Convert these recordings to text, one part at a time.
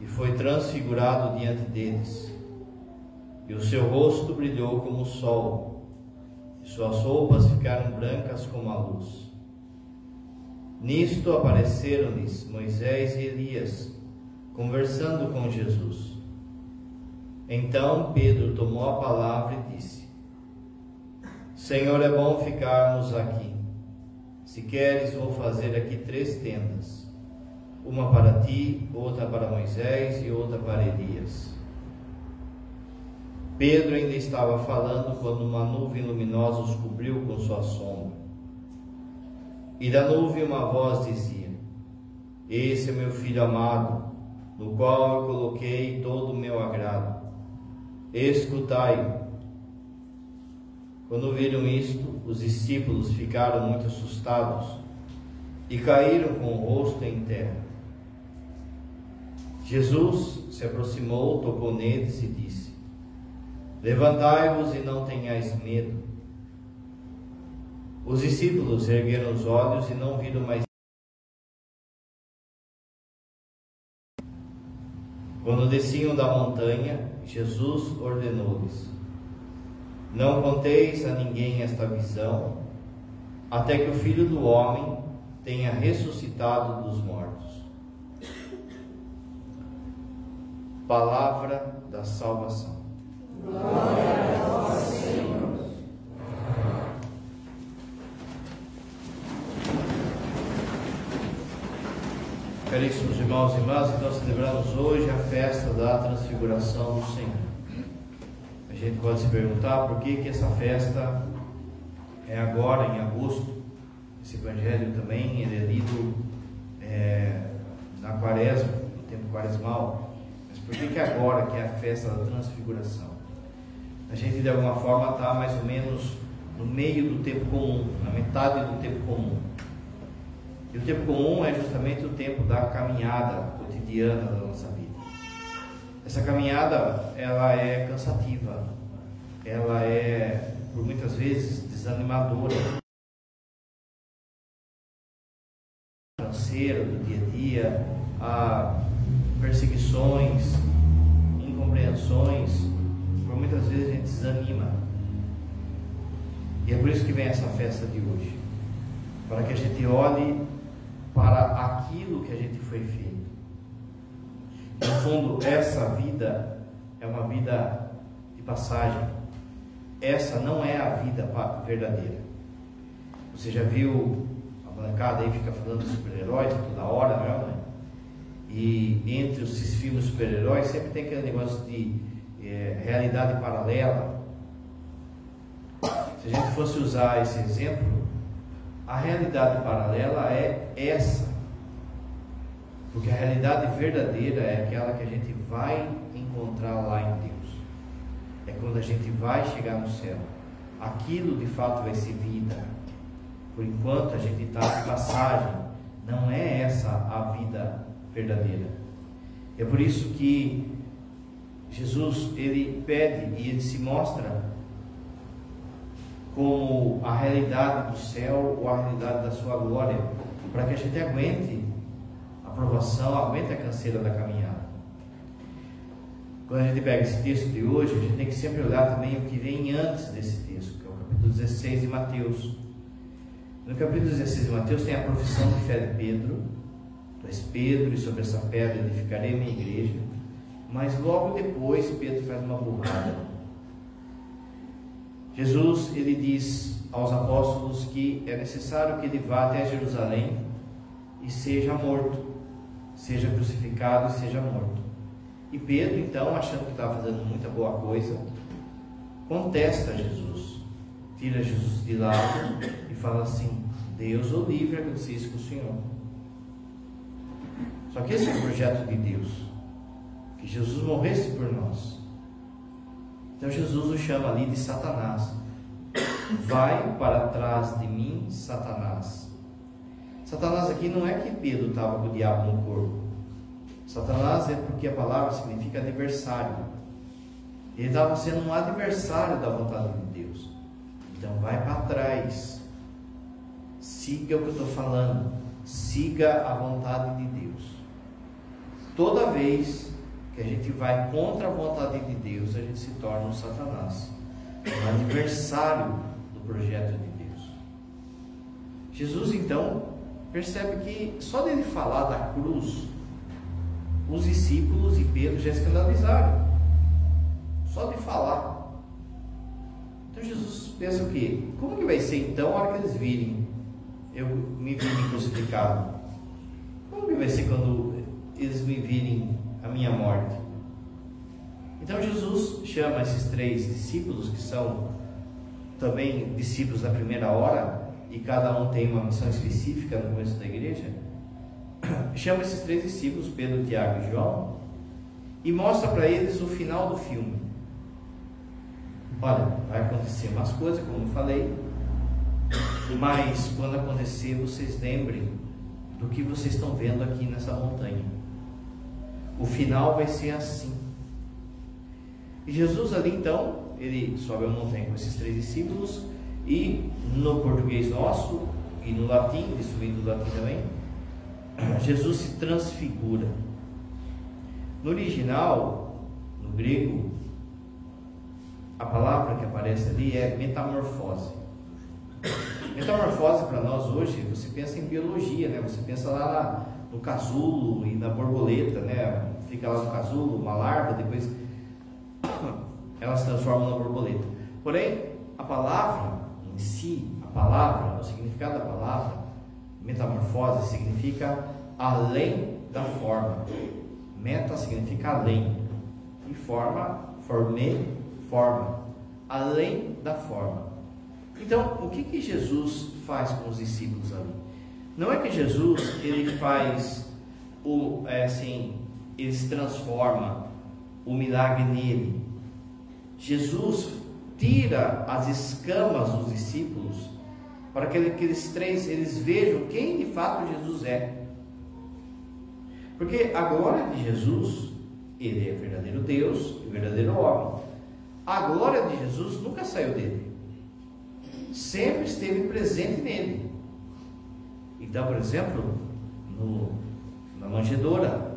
e foi transfigurado diante deles. E o seu rosto brilhou como o sol, e suas roupas ficaram brancas como a luz. Nisto apareceram-lhes Moisés e Elias, conversando com Jesus. Então Pedro tomou a palavra e disse: Senhor, é bom ficarmos aqui. Se queres, vou fazer aqui três tendas: uma para ti, outra para Moisés e outra para Elias. Pedro ainda estava falando quando uma nuvem luminosa os cobriu com sua sombra. E da nuvem uma voz dizia: Esse é meu filho amado, no qual eu coloquei todo o meu agrado. Escutai-o. Quando viram isto, os discípulos ficaram muito assustados e caíram com o rosto em terra. Jesus se aproximou, tocou neles e disse: Levantai-vos e não tenhais medo. Os discípulos ergueram os olhos e não viram mais. Quando desciam da montanha, Jesus ordenou-lhes: Não conteis a ninguém esta visão, até que o Filho do Homem tenha ressuscitado dos mortos. Palavra da salvação. Glória a vós, Senhor. Caríssimos irmãos e irmãs, então celebramos hoje a festa da transfiguração do Senhor. A gente pode se perguntar por que, que essa festa é agora, em agosto. Esse evangelho também ele é lido é, na quaresma, no tempo quaresmal. Por que, que agora que é a festa da transfiguração? A gente de alguma forma está mais ou menos no meio do tempo comum, na metade do tempo comum. E o tempo comum é justamente o tempo da caminhada cotidiana da nossa vida. Essa caminhada, ela é cansativa, ela é, por muitas vezes, desanimadora. Financeira, do dia a dia, a perseguições, por muitas vezes a gente desanima. E é por isso que vem essa festa de hoje. Para que a gente olhe para aquilo que a gente foi feito. No fundo, essa vida é uma vida de passagem. Essa não é a vida verdadeira. Você já viu a bancada aí fica falando de super-heróis toda hora, não é? E entre esses filmes super-heróis sempre tem aquele negócio de é, realidade paralela. Se a gente fosse usar esse exemplo, a realidade paralela é essa. Porque a realidade verdadeira é aquela que a gente vai encontrar lá em Deus. É quando a gente vai chegar no céu. Aquilo de fato vai ser vida. Por enquanto a gente está de passagem. Não é essa a vida verdadeira. É por isso que Jesus ele pede e ele se mostra como a realidade do céu ou a realidade da sua glória, para que a gente aguente a provação, aguente a canseira da caminhada. Quando a gente pega esse texto de hoje, a gente tem que sempre olhar também o que vem antes desse texto, que é o capítulo 16 de Mateus. No capítulo 16 de Mateus tem a profissão de fé de Pedro, tu és Pedro, e sobre essa pedra edificarei minha igreja. Mas logo depois Pedro faz uma burrada Jesus ele diz aos apóstolos que é necessário que ele vá até Jerusalém e seja morto, seja crucificado e seja morto. E Pedro, então, achando que estava fazendo muita boa coisa, contesta Jesus, tira Jesus de lado e fala assim: Deus o livre isso com o Senhor. Só que esse é o projeto de Deus, que Jesus morresse por nós. Então Jesus o chama ali de Satanás. Vai para trás de mim, Satanás. Satanás aqui não é que Pedro estava com o diabo no corpo. Satanás é porque a palavra significa adversário. Ele estava sendo um adversário da vontade de Deus. Então vai para trás. Siga o que eu estou falando. Siga a vontade de Deus. Toda vez que a gente vai contra a vontade de Deus, a gente se torna um Satanás, um adversário do projeto de Deus. Jesus então percebe que só dele falar da cruz, os discípulos e Pedro já escandalizaram. Só de falar. Então Jesus pensa o quê? Como que vai ser então a hora que eles virem eu me virem crucificado? Como que vai ser quando eles me virem a minha morte? Então Jesus chama esses três discípulos que são também discípulos da primeira hora e cada um tem uma missão específica no começo da igreja. Chama esses três discípulos, Pedro, Tiago e João, e mostra para eles o final do filme. Olha, vai acontecer umas coisas, como eu falei, mas quando acontecer, vocês lembrem do que vocês estão vendo aqui nessa montanha. O final vai ser assim. E Jesus ali então, ele sobe a montanha com esses três discípulos e no português nosso e no latim, isso vem do latim também, Jesus se transfigura. No original, no grego, a palavra que aparece ali é metamorfose. Metamorfose para nós hoje, você pensa em biologia, né? Você pensa lá no casulo e na borboleta, né? Fica lá no casulo, uma larva, depois ela se transforma na borboleta. Porém, a palavra em si, a palavra, o significado da palavra, metamorfose significa além da forma. Meta significa além. E forma, formei, forma. Além da forma. Então, o que, que Jesus faz com os discípulos ali? Não é que Jesus ele faz o é assim, ele se transforma o milagre nele. Jesus tira as escamas dos discípulos para que aqueles três eles vejam quem de fato Jesus é. Porque a glória de Jesus, ele é verdadeiro Deus e verdadeiro homem. A glória de Jesus nunca saiu dele sempre esteve presente nele. Então, por exemplo, no, na manjedoura,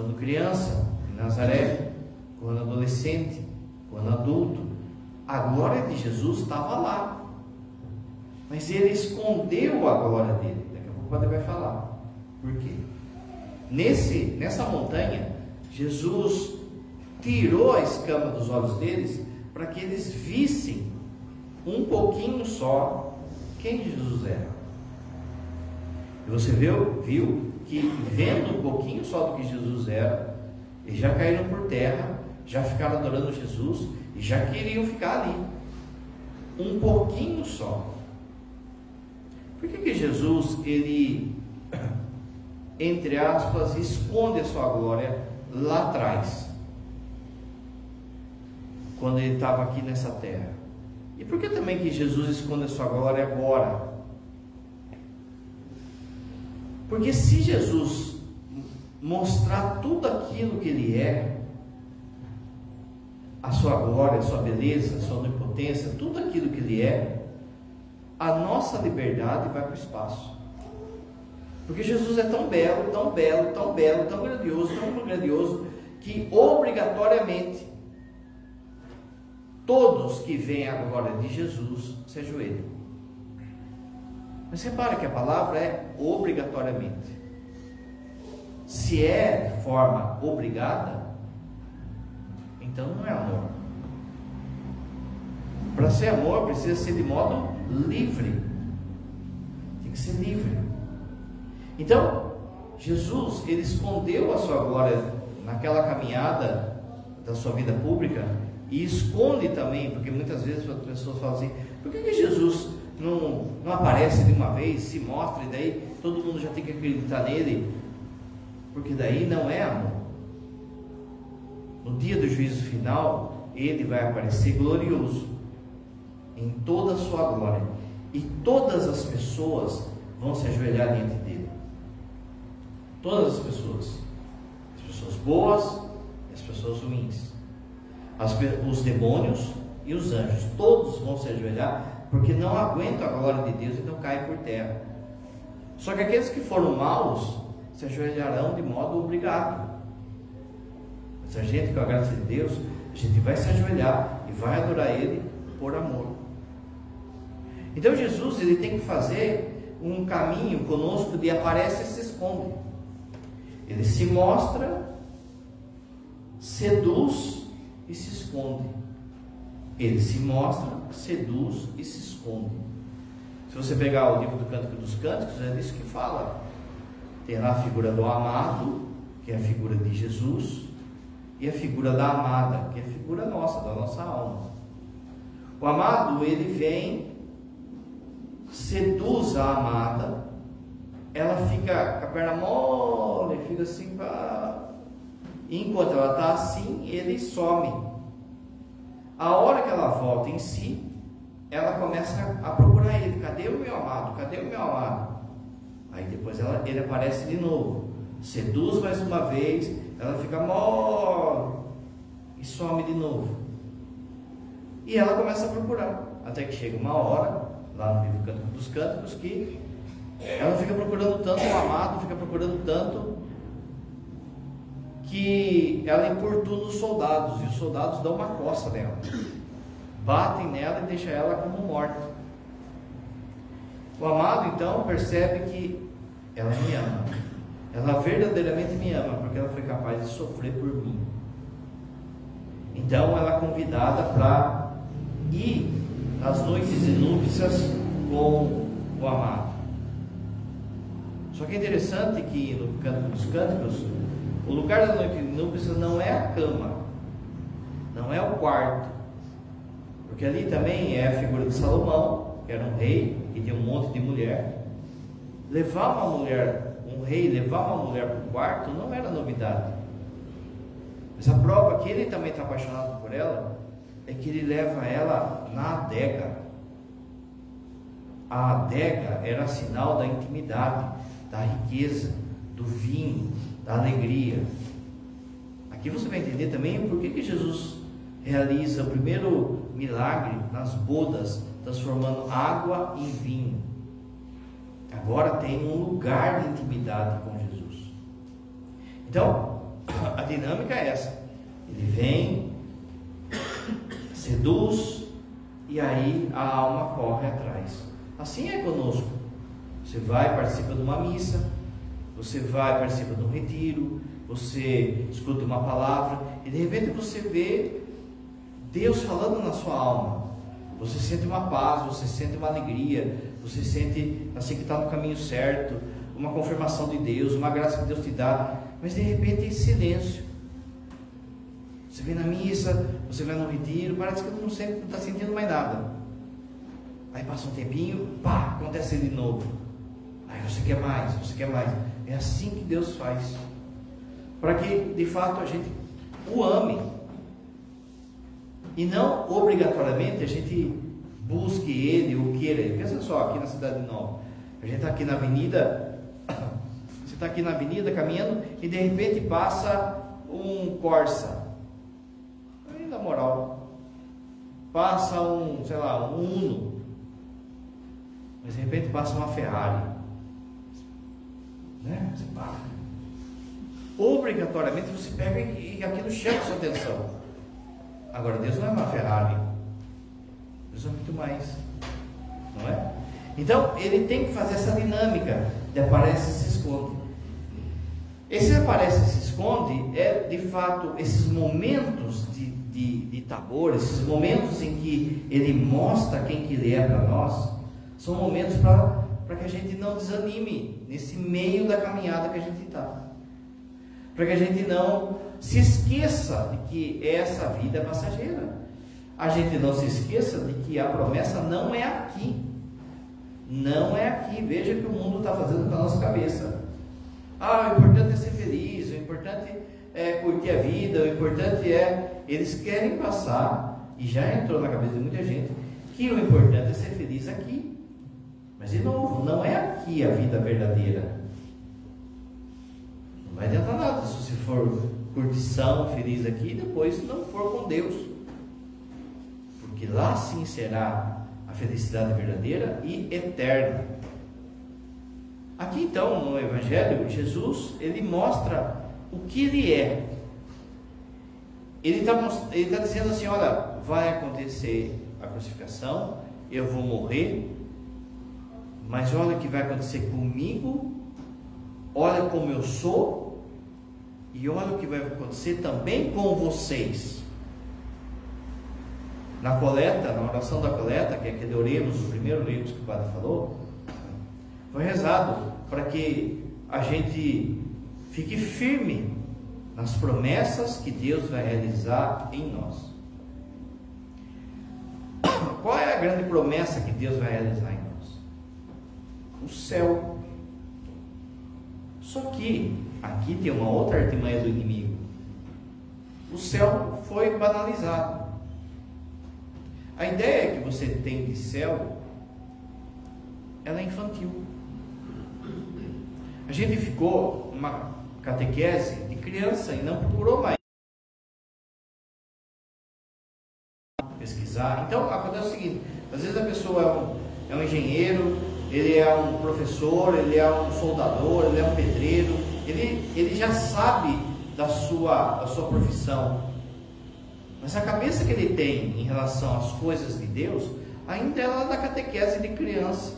quando criança, em Nazaré, quando adolescente, quando adulto, a glória de Jesus estava lá. Mas ele escondeu a glória dele. Daqui a pouco o padre vai falar. Por quê? Nesse, nessa montanha, Jesus tirou a escama dos olhos deles para que eles vissem um pouquinho só quem Jesus era. E você viu, viu que vendo um pouquinho só do que Jesus era, eles já caíram por terra, já ficaram adorando Jesus e já queriam ficar ali. Um pouquinho só. Por que, que Jesus, ele, entre aspas, esconde a sua glória lá atrás? Quando ele estava aqui nessa terra. E por que também que Jesus esconde a sua glória agora? Porque se Jesus mostrar tudo aquilo que ele é, a sua glória, a sua beleza, a sua onipotência, tudo aquilo que ele é, a nossa liberdade vai para o espaço. Porque Jesus é tão belo, tão belo, tão belo, tão grandioso, tão grandioso, que obrigatoriamente todos que veem a glória de Jesus se ajoelham. Mas repara que a palavra é obrigatoriamente. Se é de forma obrigada, então não é amor. Para ser amor, precisa ser de modo livre. Tem que ser livre. Então, Jesus, ele escondeu a sua glória naquela caminhada da sua vida pública e esconde também, porque muitas vezes as pessoas falam assim: por que, que Jesus não, não aparece de uma vez, se mostra, e daí todo mundo já tem que acreditar nele? Porque daí não é amor. No dia do juízo final, ele vai aparecer glorioso, em toda a sua glória, e todas as pessoas vão se ajoelhar diante dele. Todas as pessoas, as pessoas boas e as pessoas ruins as, os demônios e os anjos, todos vão se ajoelhar, porque não aguentam a glória de Deus, então caem por terra. Só que aqueles que foram maus se ajoelharão de modo obrigado. Se a gente, com a graça de Deus, a gente vai se ajoelhar e vai adorar Ele por amor. Então Jesus ele tem que fazer um caminho conosco de aparece e se esconde. Ele se mostra, seduz e se esconde. Ele se mostra, seduz e se esconde. Se você pegar o livro do Cântico dos Cânticos, é disso que fala. Tem lá a figura do amado, que é a figura de Jesus, e a figura da amada, que é a figura nossa, da nossa alma. O amado, ele vem, seduz a amada, ela fica com a perna mole, fica assim, pá. enquanto ela está assim, ele some. A hora que ela volta em si, ela começa a procurar ele: cadê o meu amado? Cadê o meu amado? Aí depois ela, ele aparece de novo, seduz mais uma vez, ela fica mole e some de novo. E ela começa a procurar, até que chega uma hora, lá no livro Cântico dos Cânticos, que ela fica procurando tanto o amado, fica procurando tanto, que ela importuna os soldados, e os soldados dão uma coça nela, batem nela e deixam ela como morta. O amado então percebe que ela me ama, ela verdadeiramente me ama, porque ela foi capaz de sofrer por mim. Então ela é convidada para ir às noites de núpcias com o amado. Só que é interessante que no Cântico dos Cânticos, o lugar da noite núpcias não é a cama, não é o quarto, porque ali também é a figura de Salomão, que era um rei, que tinha um monte de mulher. Levar uma mulher, um rei, levar uma mulher para o quarto não era novidade. Mas a prova que ele também está apaixonado por ela é que ele leva ela na adega. A adega era sinal da intimidade, da riqueza, do vinho, da alegria. Aqui você vai entender também por que, que Jesus realiza o primeiro milagre nas bodas, transformando água em vinho. Agora tem um lugar de intimidade com Jesus. Então, a dinâmica é essa. Ele vem, seduz e aí a alma corre atrás. Assim é conosco. Você vai, participa de uma missa, você vai, participa de um retiro, você escuta uma palavra e de repente você vê Deus falando na sua alma. Você sente uma paz, você sente uma alegria, você sente assim que está no caminho certo, uma confirmação de Deus, uma graça que Deus te dá mas de repente em silêncio. Você vem na missa, você vai no retiro, parece que não está sentindo mais nada. Aí passa um tempinho, pá, acontece de novo. Aí você quer mais, você quer mais. É assim que Deus faz. Para que de fato a gente o ame. E não obrigatoriamente a gente busque ele ou queira ele. Pensa só, aqui na Cidade Nova. A gente está aqui na avenida está aqui na avenida caminhando e de repente passa um Corsa. Aí na moral, passa um, sei lá, um Uno. Mas de repente passa uma Ferrari. Né? Você para. Obrigatoriamente você pega e, aquilo chama sua atenção. Agora Deus não é uma Ferrari. Deus é muito mais. Não é? Então ele tem que fazer essa dinâmica de aparece e se esconde. Esse aparece e se esconde é de fato esses momentos de, de, de tabor, esses momentos em que ele mostra quem que ele é para nós, são momentos para que a gente não desanime nesse meio da caminhada que a gente está. Para que a gente não se esqueça de que essa vida é passageira. A gente não se esqueça de que a promessa não é aqui. Não é aqui. Veja que o mundo está fazendo com a nossa cabeça. Ah, o importante é ser feliz, o importante é curtir a vida, o importante é. Eles querem passar, e já entrou na cabeça de muita gente, que o importante é ser feliz aqui. Mas, de novo, não é aqui a vida verdadeira. Não vai adiantar nada se você for curtição, feliz aqui, e depois não for com Deus. Porque lá sim será a felicidade verdadeira e eterna. Aqui então, no Evangelho, Jesus, ele mostra o que ele é. ele está ele tá dizendo assim: olha, vai acontecer a crucificação, eu vou morrer, mas olha o que vai acontecer comigo, olha como eu sou, e olha o que vai acontecer também com vocês. Na coleta, na oração da coleta, que é aquele oremos, o primeiro oremos que o padre falou, foi rezado para que a gente fique firme nas promessas que Deus vai realizar em nós. Qual é a grande promessa que Deus vai realizar em nós? O céu. Só que aqui tem uma outra artimanha do inimigo. O céu foi banalizado. A ideia que você tem de céu, ela é infantil. A gente ficou uma catequese de criança e não procurou mais pesquisar. Então acontece o seguinte: às vezes a pessoa é um, é um engenheiro, ele é um professor, ele é um soldador, ele é um pedreiro, ele, ele já sabe da sua, da sua profissão. Mas a cabeça que ele tem em relação às coisas de Deus ainda é lá da catequese de criança.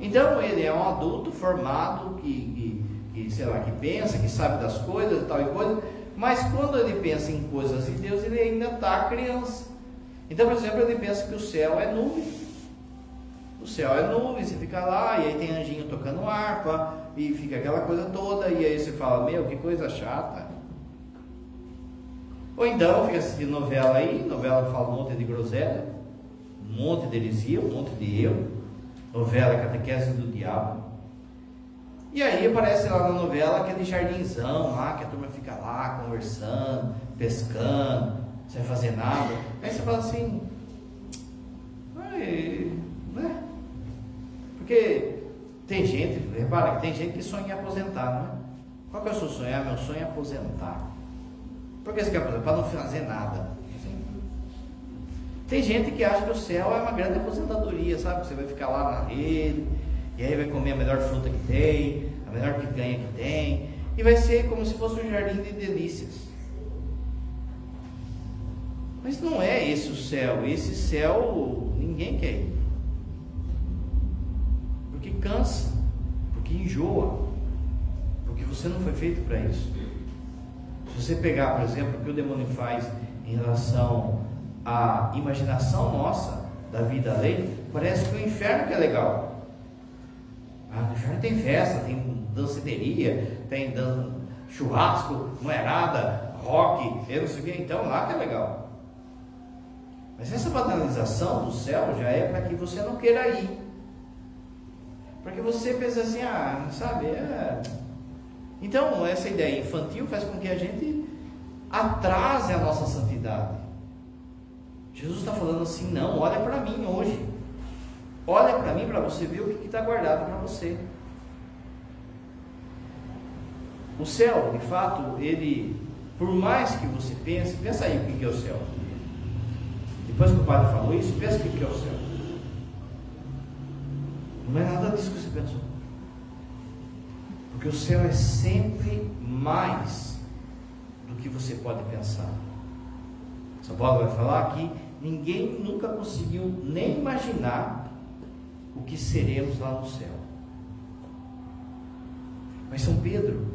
Então ele é um adulto formado que, que, que, sei lá, que pensa, que sabe das coisas e tal e coisa, mas quando ele pensa em coisas de Deus, ele ainda está criança. Então, por exemplo, ele pensa que o céu é nuvem. O céu é nuvem, você fica lá, e aí tem anjinho tocando harpa, e fica aquela coisa toda, e aí você fala, meu, que coisa chata. Ou então fica assistindo novela aí, novela fala um monte de groselha, um monte de heresia, um monte de eu, novela catequese do diabo. E aí aparece lá na novela aquele jardinzão lá, que a turma fica lá conversando, pescando, sem fazer nada. Aí você fala assim, né? Porque tem gente, repara que tem gente que sonha em aposentar, não é? Qual que é o seu sonho? Ah, meu sonho é aposentar. Por que você quer aposentar? Para não fazer nada. Tem gente que acha que o céu é uma grande aposentadoria, sabe? Você vai ficar lá na rede, e aí vai comer a melhor fruta que tem, a melhor picanha que tem, e vai ser como se fosse um jardim de delícias. Mas não é esse o céu. Esse céu ninguém quer ir. Porque cansa, porque enjoa, porque você não foi feito para isso. Se você pegar, por exemplo, o que o demônio faz em relação à imaginação nossa da vida além, parece que o inferno que é legal. Ah, no inferno tem festa, tem danceteria, tem dan... churrasco, moerada, rock, eu não sei o que, então lá que é legal. Mas essa banalização do céu já é para que você não queira ir. Para que você pense assim, ah, sabe, é... Então, essa ideia infantil faz com que a gente atrase a nossa santidade. Jesus está falando assim, não, olha para mim hoje. Olha para mim para você ver o que está guardado para você. O céu, de fato, ele, por mais que você pense, pensa aí o que é o céu. Depois que o padre falou isso, pensa o que é o céu. Não é nada disso que você pensou. Porque o céu é sempre mais do que você pode pensar. São Paulo vai falar que ninguém nunca conseguiu nem imaginar o que seremos lá no céu. Mas São Pedro,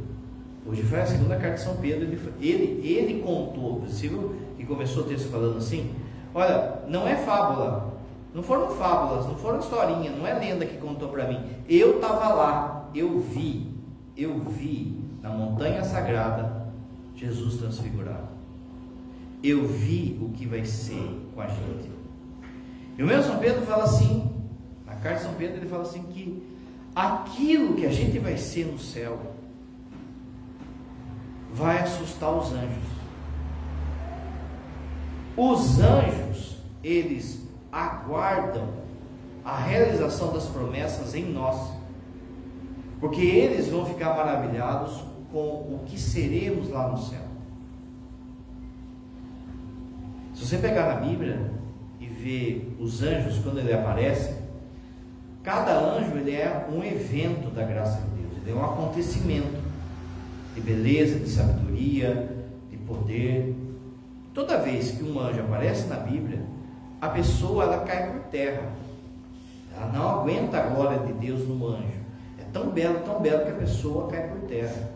hoje foi a segunda carta de São Pedro, ele, ele, ele contou, viu que começou o texto falando assim? Olha, não é fábula, não foram fábulas, não foram historinha, não é lenda que contou para mim. Eu estava lá, eu vi, eu vi na montanha sagrada Jesus transfigurado. Eu vi o que vai ser com a gente. E o meu São Pedro fala assim, na carta de São Pedro ele fala assim que aquilo que a gente vai ser no céu vai assustar os anjos. Os anjos, eles aguardam a realização das promessas em nós, porque eles vão ficar maravilhados com o que seremos lá no céu. Se você pegar na Bíblia e ver os anjos quando ele aparece, cada anjo ele é um evento da graça de Deus, ele é um acontecimento de beleza, de sabedoria, de poder. Toda vez que um anjo aparece na Bíblia, a pessoa ela cai por terra. Ela não aguenta a glória de Deus no anjo. É tão belo, tão belo que a pessoa cai por terra.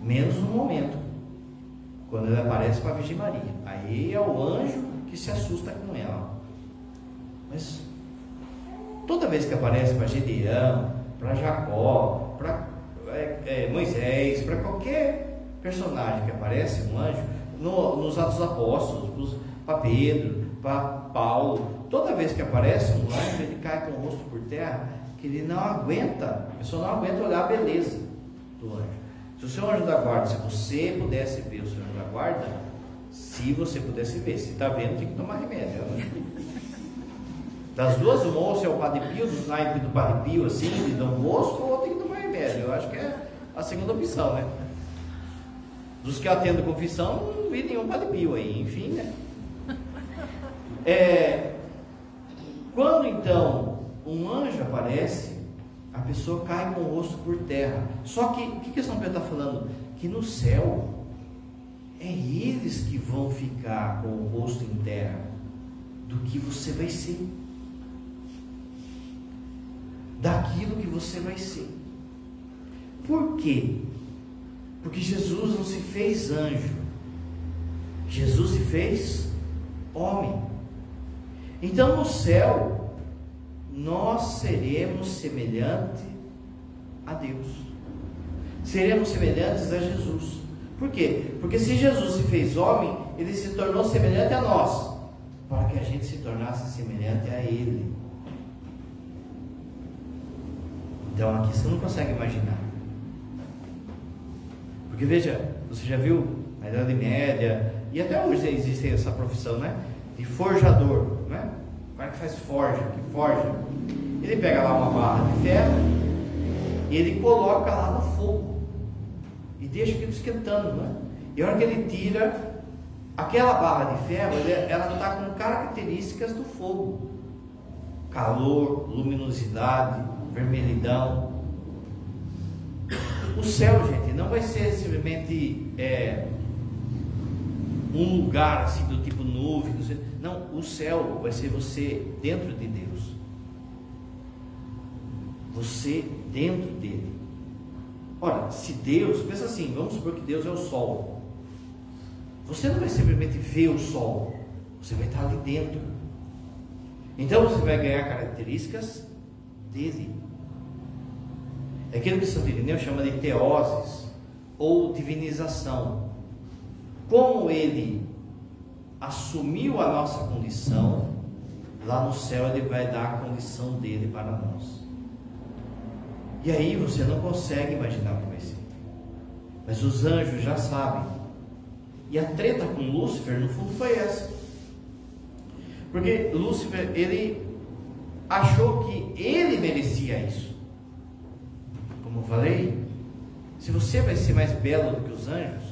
Menos no momento, quando ele aparece para a Virgem Maria. Aí é o anjo que se assusta com ela. Mas toda vez que aparece para Gedeão, para Jacó, para é, é, Moisés, para qualquer personagem que aparece, um anjo, no, nos Atos Apóstolos, para Pedro, para Paulo, toda vez que aparece um anjo, ele cai com o rosto por terra, que ele não aguenta, a pessoa não aguenta olhar a beleza do anjo. Se o seu anjo da guarda, se você pudesse ver o seu anjo da guarda, se você pudesse ver, se está vendo, tem que tomar remédio. Né? Das duas, uma ou se é o Padre Pio, do naipe do Padre Pio, assim, de Dom Bosco, ou tem que tomar remédio. Eu acho que é a segunda opção, né? Dos que atendem confissão, não vi nenhum Padre Pio aí, enfim, né? É, quando então um anjo aparece, a pessoa cai com o rosto por terra. Só que, o que, que São Pedro está falando? Que no céu, é eles que vão ficar com o rosto em terra do que você vai ser. Daquilo que você vai ser. Por quê? Porque Jesus não se fez anjo. Jesus se fez homem. Então no céu, nós seremos semelhantes a Deus. Seremos semelhantes a Jesus. Por quê? Porque se Jesus se fez homem, ele se tornou semelhante a nós, para que a gente se tornasse semelhante a Ele. Então aqui você não consegue imaginar. Porque veja, você já viu na Idade Média, e até hoje existe essa profissão, né? De forjador, né? O cara que faz forja, que forja. Ele pega lá uma barra de ferro e ele coloca lá no fogo e deixa aquilo esquentando, né? E a hora que ele tira aquela barra de ferro, ela está com características do fogo: calor, luminosidade, vermelhidão. O céu, gente, não vai ser simplesmente é, um lugar assim do tipo nuvem. Não, o céu vai ser você dentro de Deus. Você dentro dele. Ora, se Deus, pensa assim, vamos supor que Deus é o sol. Você não vai simplesmente ver o sol, você vai estar ali dentro. Então você vai ganhar características dele. É aquilo que Santo Irineu chama de teoses ou divinização. Como ele assumiu a nossa condição, lá no céu ele vai dar a condição dele para nós. E aí você não consegue imaginar como vai ser. Mas os anjos já sabem. E a treta com Lúcifer, no fundo, foi essa. Porque Lúcifer, ele achou que ele merecia isso. Como eu falei, se você vai ser mais belo do que os anjos,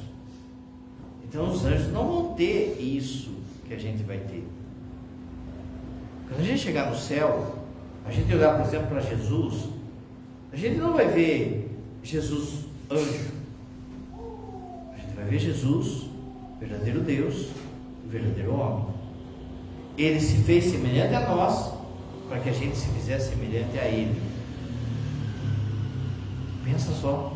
então os anjos não vão ter isso que a gente vai ter. Quando a gente chegar no céu, a gente olhar, por exemplo, para Jesus, a gente não vai ver Jesus anjo. A gente vai ver Jesus, verdadeiro Deus, verdadeiro homem. Ele se fez semelhante a nós para que a gente se fizesse semelhante a Ele. Pensa só.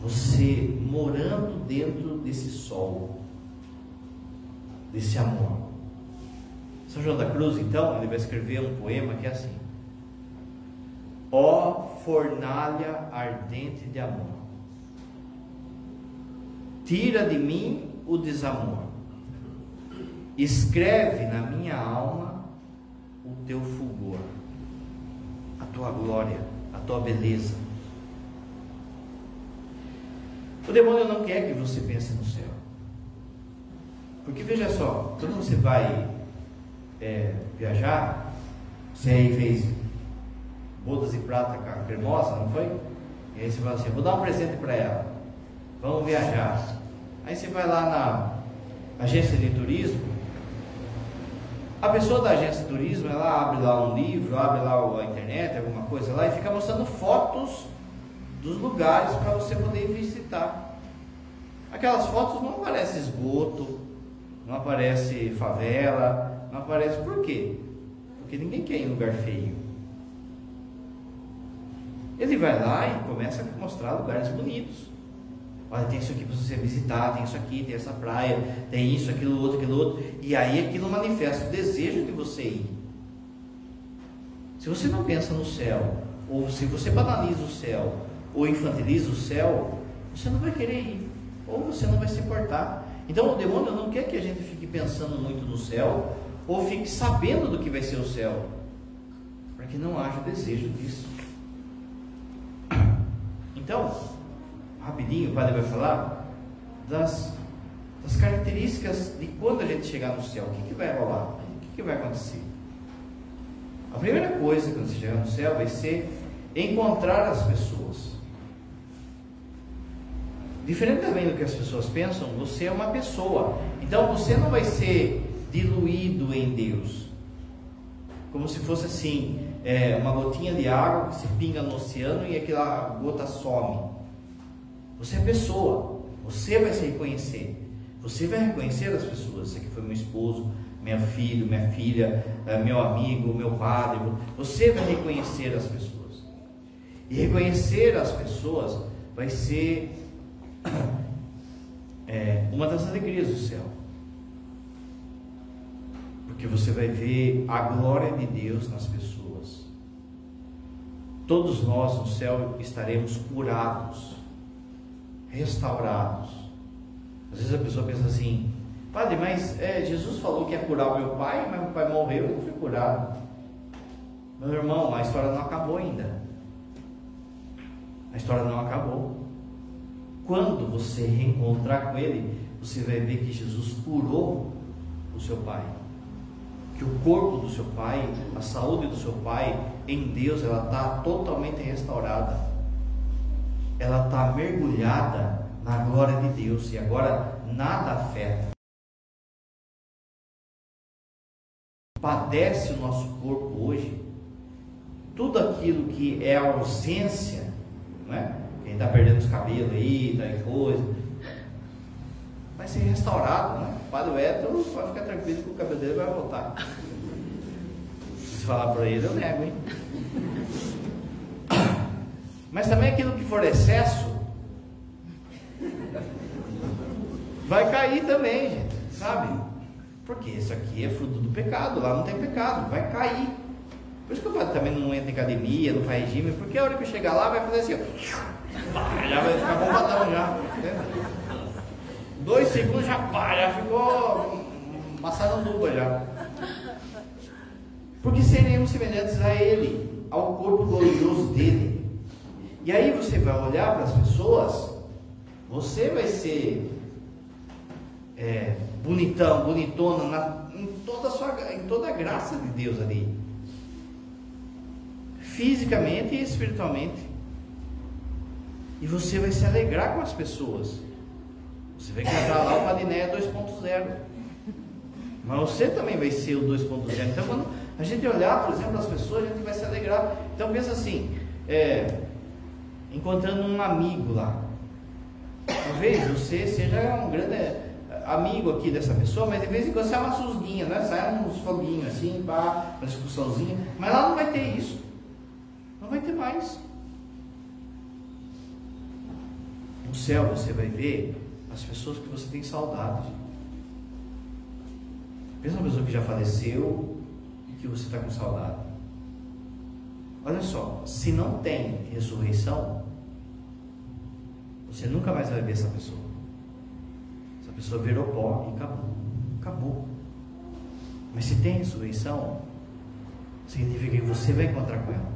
Você morando dentro desse sol, desse amor. São João da Cruz, então, ele vai escrever um poema que é assim: Ó fornalha ardente de amor, tira de mim o desamor, escreve na minha alma o teu fulgor, a tua glória, a tua beleza. O demônio não quer que você pense no céu. Porque veja só, quando você vai é, viajar, você aí fez bodas de prata cremosa, não foi? E aí você fala assim, vou dar um presente para ela. Vamos viajar. Aí você vai lá na agência de turismo. A pessoa da agência de turismo, ela abre lá um livro, abre lá a internet, alguma coisa lá, e fica mostrando fotos dos lugares para você poder visitar. Aquelas fotos não aparece esgoto, não aparece favela, não aparece por quê? Porque ninguém quer ir em lugar feio. Ele vai lá e começa a mostrar lugares bonitos. Olha, tem isso aqui para você visitar, tem isso aqui, tem essa praia, tem isso, aquilo, outro, aquilo outro. E aí aquilo manifesta o desejo de você ir. Se você não pensa no céu, ou se você banaliza o céu, ou infantiliza o céu, você não vai querer ir, ou você não vai se importar. Então o demônio não quer que a gente fique pensando muito no céu, ou fique sabendo do que vai ser o céu, para que não haja desejo disso. Então, rapidinho, o padre vai falar das, das características de quando a gente chegar no céu. O que, que vai rolar? O que, que vai acontecer? A primeira coisa quando você chegar no céu vai ser encontrar as pessoas. Diferente também do que as pessoas pensam, você é uma pessoa. Então você não vai ser diluído em Deus. Como se fosse assim, é, uma gotinha de água que se pinga no oceano e aquela gota some. Você é pessoa. Você vai se reconhecer. Você vai reconhecer as pessoas. Esse aqui foi meu esposo, meu filho, minha filha, eh, meu amigo, meu padre. Você vai reconhecer as pessoas. E reconhecer as pessoas vai ser é, uma das alegrias do céu. Porque você vai ver a glória de Deus nas pessoas. Todos nós no céu estaremos curados restaurados. Às vezes a pessoa pensa assim, padre, mas é, Jesus falou que ia curar o meu pai, mas meu pai morreu e eu fui curado. Meu irmão, a história não acabou ainda. A história não acabou. Quando você reencontrar com ele, você vai ver que Jesus curou o seu pai. Que o corpo do seu pai, a saúde do seu pai, em Deus, ela está totalmente restaurada ela está mergulhada na glória de Deus e agora nada afeta. Padece o nosso corpo hoje, tudo aquilo que é ausência, né? Quem está perdendo os cabelos aí, tá coisa, vai ser restaurado, né? O padre Hétero pode ficar tranquilo que o cabelo dele vai voltar. Se falar para ele, eu nego, hein? Mas também aquilo que for excesso vai cair também, gente, sabe? Porque isso aqui é fruto do pecado, lá não tem pecado, vai cair. Por isso que o padre também não entra em academia, não faz regime, porque a hora que eu chegar lá vai fazer assim, ó, já vai ficar bombadão já. Dois segundos já pá, já ficou dupla já. Porque seremos semelhantes a Ele, ao corpo glorioso dele. E aí você vai olhar para as pessoas, você vai ser é, bonitão, bonitona na, em, toda sua, em toda a graça de Deus ali. Fisicamente e espiritualmente. E você vai se alegrar com as pessoas. Você vai cantar lá o Madiné 2.0. Mas você também vai ser o 2.0. Então quando a gente olhar, por exemplo, as pessoas, a gente vai se alegrar. Então pensa assim, é, encontrando um amigo lá. Talvez você seja um grande eh, amigo aqui dessa pessoa, mas de vez em quando sai uma susguinha, né? Sai uns foguinhos assim, pá, uma discussãozinha. Mas lá não vai ter isso. Não vai ter mais. No céu você vai ver as pessoas que você tem saudade. Pensa uma pessoa que já faleceu e que você está com saudade. Olha só, se não tem ressurreição, você nunca mais vai ver essa pessoa. Essa pessoa virou pó e acabou. Acabou. Mas se tem ressurreição, significa que você vai encontrar com ela.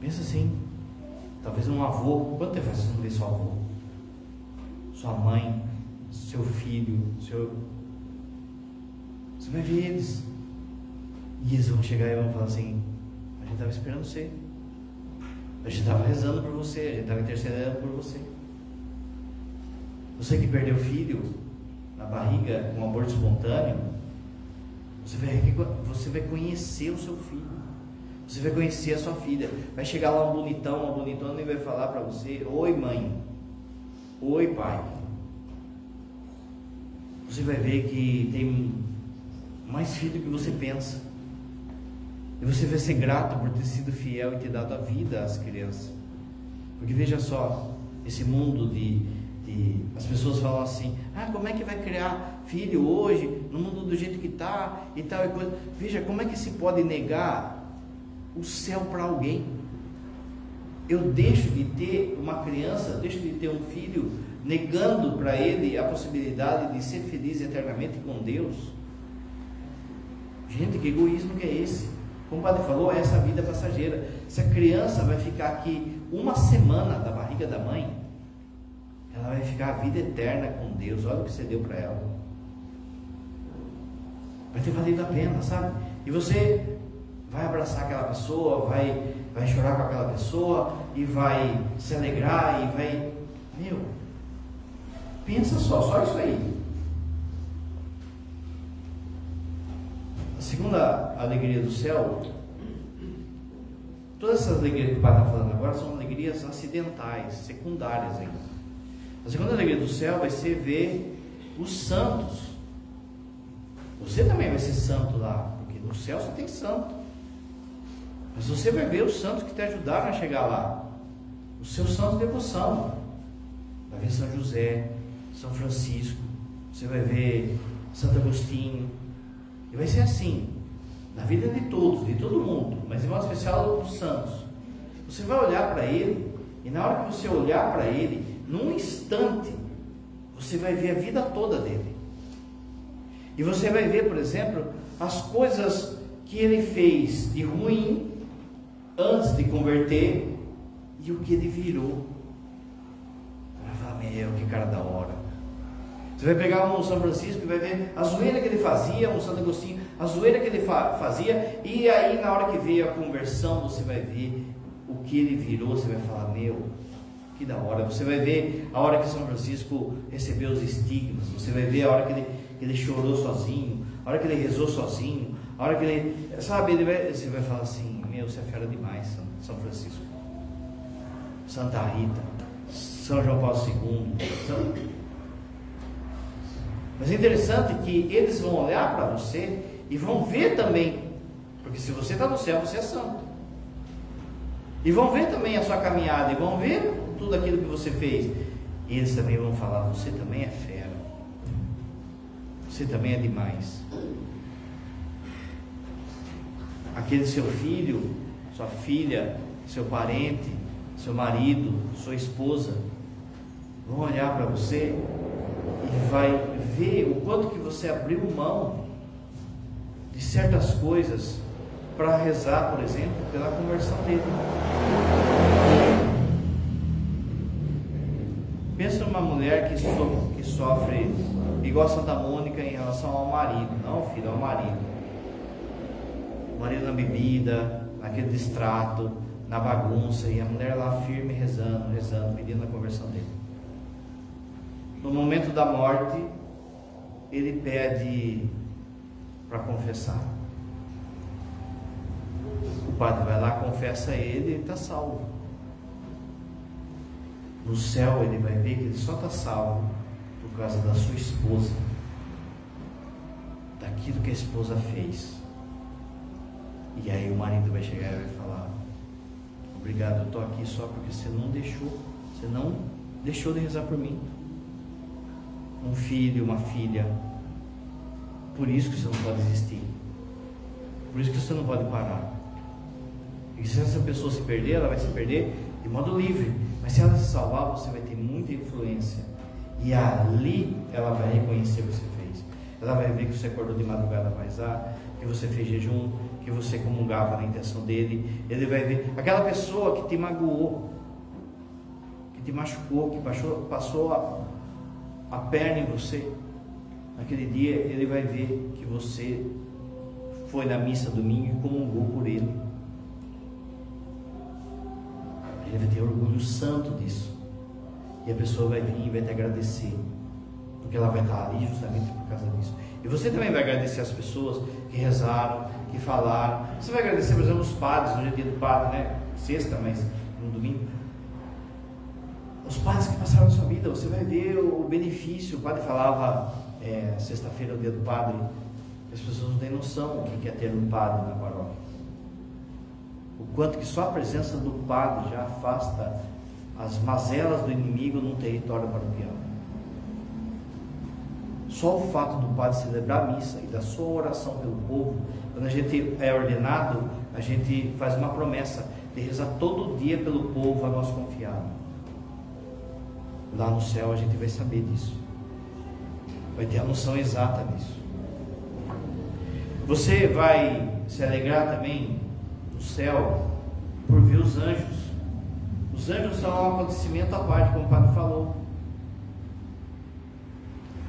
Pensa assim. Talvez um avô. Quanto tempo você não vê seu avô? Sua mãe, seu filho, seu. Você vai ver eles. E eles vão chegar e vão falar assim: a gente estava esperando você. A gente estava rezando por você, a gente estava intercedendo por você. Você que perdeu filho na barriga com um aborto espontâneo, você vai, você vai conhecer o seu filho. Você vai conhecer a sua filha. Vai chegar lá um bonitão, uma bonitona e vai falar para você: Oi, mãe. Oi, pai. Você vai ver que tem mais filho que você pensa. E você vai ser grato por ter sido fiel e ter dado a vida às crianças. Porque veja só, esse mundo de, de, As pessoas falam assim: ah, como é que vai criar filho hoje, no mundo do jeito que está e tal e coisa. Veja, como é que se pode negar o céu para alguém? Eu deixo de ter uma criança, deixo de ter um filho, negando para ele a possibilidade de ser feliz eternamente com Deus. Gente, que egoísmo que é esse? Como o padre falou, é essa vida passageira. Se a criança vai ficar aqui uma semana da barriga da mãe, ela vai ficar a vida eterna com Deus. Olha o que você deu para ela. Vai ter valido a pena, sabe? E você vai abraçar aquela pessoa, vai, vai chorar com aquela pessoa, e vai se alegrar, e vai. Meu, pensa só, só isso aí. segunda alegria do céu, todas essas alegrias que o Pai está falando agora são alegrias acidentais, secundárias ainda. A segunda alegria do céu vai ser ver os santos. Você também vai ser santo lá, porque no céu só tem santo. Mas você vai ver os santos que te ajudaram a chegar lá. Os seus santos de devoção. Vai ver São José, São Francisco, você vai ver Santo Agostinho, e vai ser assim, na vida de todos, de todo mundo, mas em modo especial dos santos. Você vai olhar para ele, e na hora que você olhar para ele, num instante, você vai ver a vida toda dele. E você vai ver, por exemplo, as coisas que ele fez de ruim antes de converter e o que ele virou. Falar, meu, que cara da hora. Você vai pegar um São Francisco e vai ver a zoeira que ele fazia, um Santo Agostinho, a zoeira que ele fazia, e aí na hora que veio a conversão, você vai ver o que ele virou, você vai falar, meu, que da hora. Você vai ver a hora que São Francisco recebeu os estigmas, você vai ver a hora que ele, que ele chorou sozinho, a hora que ele rezou sozinho, a hora que ele, sabe, ele vai, você vai falar assim, meu, você é fera demais, São Francisco. Santa Rita, São João Paulo II, São... Mas é interessante que eles vão olhar para você e vão ver também, porque se você está no céu, você é santo. E vão ver também a sua caminhada, e vão ver tudo aquilo que você fez. E eles também vão falar: você também é fera, você também é demais. Aquele seu filho, sua filha, seu parente, seu marido, sua esposa, vão olhar para você e vai ver o quanto que você abriu mão de certas coisas para rezar, por exemplo, pela conversão dele. Pensa numa mulher que, so, que sofre igual a Santa Mônica em relação ao marido, não filho, ao marido. Marido na bebida, naquele distrato, na bagunça, e a mulher lá firme rezando, rezando, pedindo a conversão dele no momento da morte, ele pede para confessar. O padre vai lá, confessa ele e está salvo. No céu ele vai ver que ele só está salvo por causa da sua esposa, daquilo que a esposa fez. E aí o marido vai chegar e vai falar: Obrigado, eu estou aqui só porque você não deixou, você não deixou de rezar por mim um filho, uma filha. Por isso que você não pode existir. Por isso que você não pode parar. E se essa pessoa se perder, ela vai se perder de modo livre. Mas se ela se salvar, você vai ter muita influência. E ali ela vai reconhecer o que você fez. Ela vai ver que você acordou de madrugada mais rezar, que você fez jejum, que você comungava na intenção dele. Ele vai ver aquela pessoa que te magoou, que te machucou, que passou, passou a, a perna em você, naquele dia ele vai ver que você foi na missa domingo e comungou por ele. Ele vai ter orgulho santo disso. E a pessoa vai vir e vai te agradecer. Porque ela vai estar ali justamente por causa disso. E você também vai agradecer as pessoas que rezaram, que falaram. Você vai agradecer, por exemplo, os padres, hoje é dia do padre, né? Sexta, mas no domingo. Os padres que passaram passar na sua vida, você vai ver o benefício. O padre falava, é, sexta-feira, o dia do padre, as pessoas não têm noção o que é ter um padre na paróquia. O quanto que só a presença do padre já afasta as mazelas do inimigo num território paroquial. Só o fato do padre celebrar a missa e da sua oração pelo povo, quando a gente é ordenado, a gente faz uma promessa de rezar todo dia pelo povo a nós confiado. Lá no céu a gente vai saber disso. Vai ter a noção exata disso. Você vai se alegrar também no céu por ver os anjos. Os anjos são um acontecimento à parte, como o padre falou.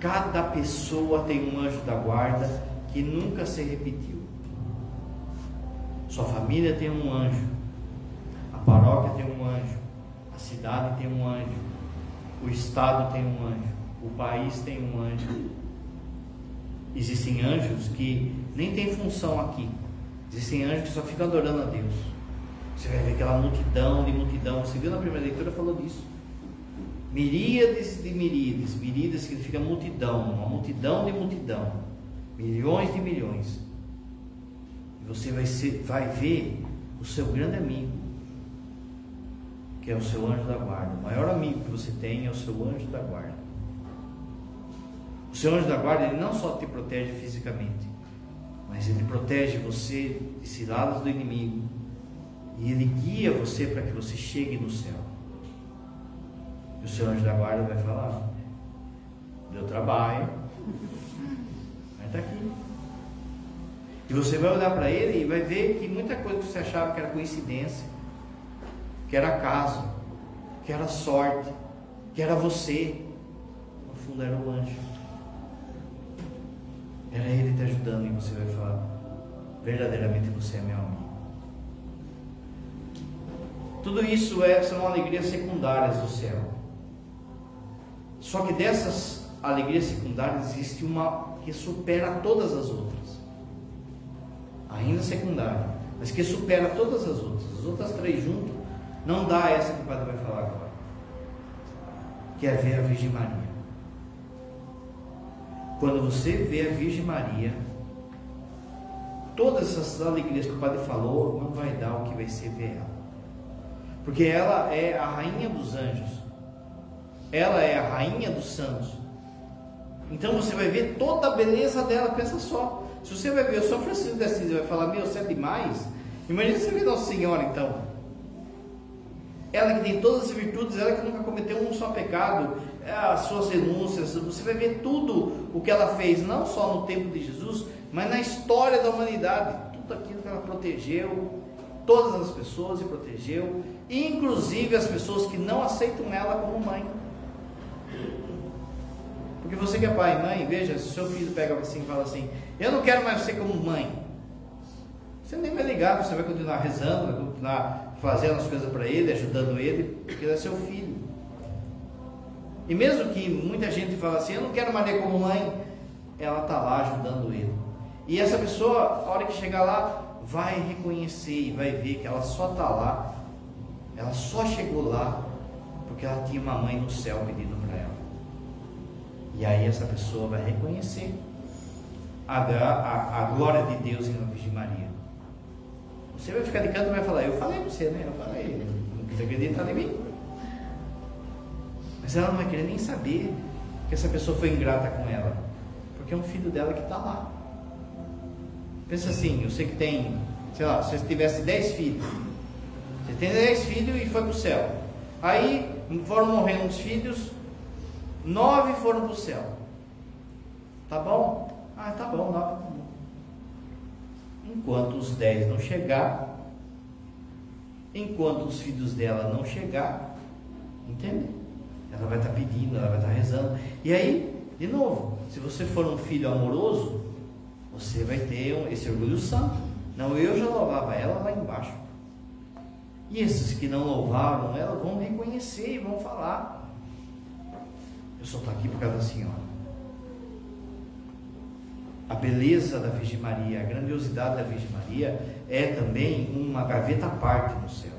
Cada pessoa tem um anjo da guarda que nunca se repetiu. Sua família tem um anjo, a paróquia tem um anjo, a cidade tem um anjo, o estado tem um anjo, o país tem um anjo. Existem anjos que nem têm função aqui. Existem anjos que só ficam adorando a Deus. Você vai ver aquela multidão de multidão. Você viu na primeira leitura falou disso. Miríades de miríades. Miríades significa multidão. Uma multidão de multidão. Milhões de milhões. E você vai, ser, vai ver o seu grande amigo. Que é o seu anjo da guarda. O maior amigo que você tem é o seu anjo da guarda. O seu anjo da guarda, ele não só te protege fisicamente, mas ele protege você de ciladas do inimigo e ele guia você para que você chegue no céu. O seu anjo da guarda vai falar: deu trabalho, mas está aqui. E você vai olhar para ele e vai ver que muita coisa que você achava que era coincidência, que era acaso, que era sorte, que era você, no fundo era o anjo. Era Ele te ajudando e você vai falar: verdadeiramente você é meu amigo. Tudo isso é, são alegrias secundárias do céu. Só que dessas alegrias secundárias existe uma que supera todas as outras. Ainda secundária, mas que supera todas as outras. As outras três juntas não dá essa que o Padre vai falar agora. Que é ver a Virgem Maria. Quando você vê a Virgem Maria, todas essas alegrias que o padre falou, não vai dar o que vai ser ver ela. Porque ela é a rainha dos anjos. Ela é a rainha dos santos. Então você vai ver toda a beleza dela, pensa só. Se você vai ver o São Francisco de Assis e vai falar, meu, você é demais. Imagina você ver Nossa Senhora então. Ela que tem todas as virtudes, ela que nunca cometeu um só pecado, as suas renúncias, você vai ver tudo o que ela fez, não só no tempo de Jesus, mas na história da humanidade, tudo aquilo que ela protegeu, todas as pessoas e protegeu, inclusive as pessoas que não aceitam ela como mãe. Porque você que é pai e mãe, veja, se seu filho pega assim e fala assim, eu não quero mais você como mãe, você nem vai ligar, você vai continuar rezando, vai continuar fazendo as coisas para ele, ajudando ele, porque ele é seu filho. E mesmo que muita gente fala assim, eu não quero Maria como mãe, ela está lá ajudando ele. E essa pessoa, a hora que chegar lá, vai reconhecer e vai ver que ela só está lá, ela só chegou lá porque ela tinha uma mãe no céu pedindo. E aí essa pessoa vai reconhecer a, a, a glória de Deus em nome de Maria. Você vai ficar de canto e vai falar, eu falei para você, né? Eu falei, não quis acreditar em mim. Mas ela não vai querer nem saber que essa pessoa foi ingrata com ela, porque é um filho dela que está lá. Pensa assim, eu sei que tem, sei lá, se você tivesse 10 filhos, você tem 10 filhos e foi para o céu. Aí foram morrendo os filhos, nove foram para o céu. Tá bom? Ah, tá bom, nove tá bom. Enquanto os 10 não chegar, enquanto os filhos dela não chegar, entende? Ela vai estar pedindo, ela vai estar rezando. E aí, de novo, se você for um filho amoroso, você vai ter esse orgulho santo. Não, eu já louvava ela lá embaixo. E esses que não louvaram ela vão reconhecer e vão falar. Eu só estou aqui por causa da senhora. A beleza da Virgem Maria, a grandiosidade da Virgem Maria é também uma gaveta à parte no céu.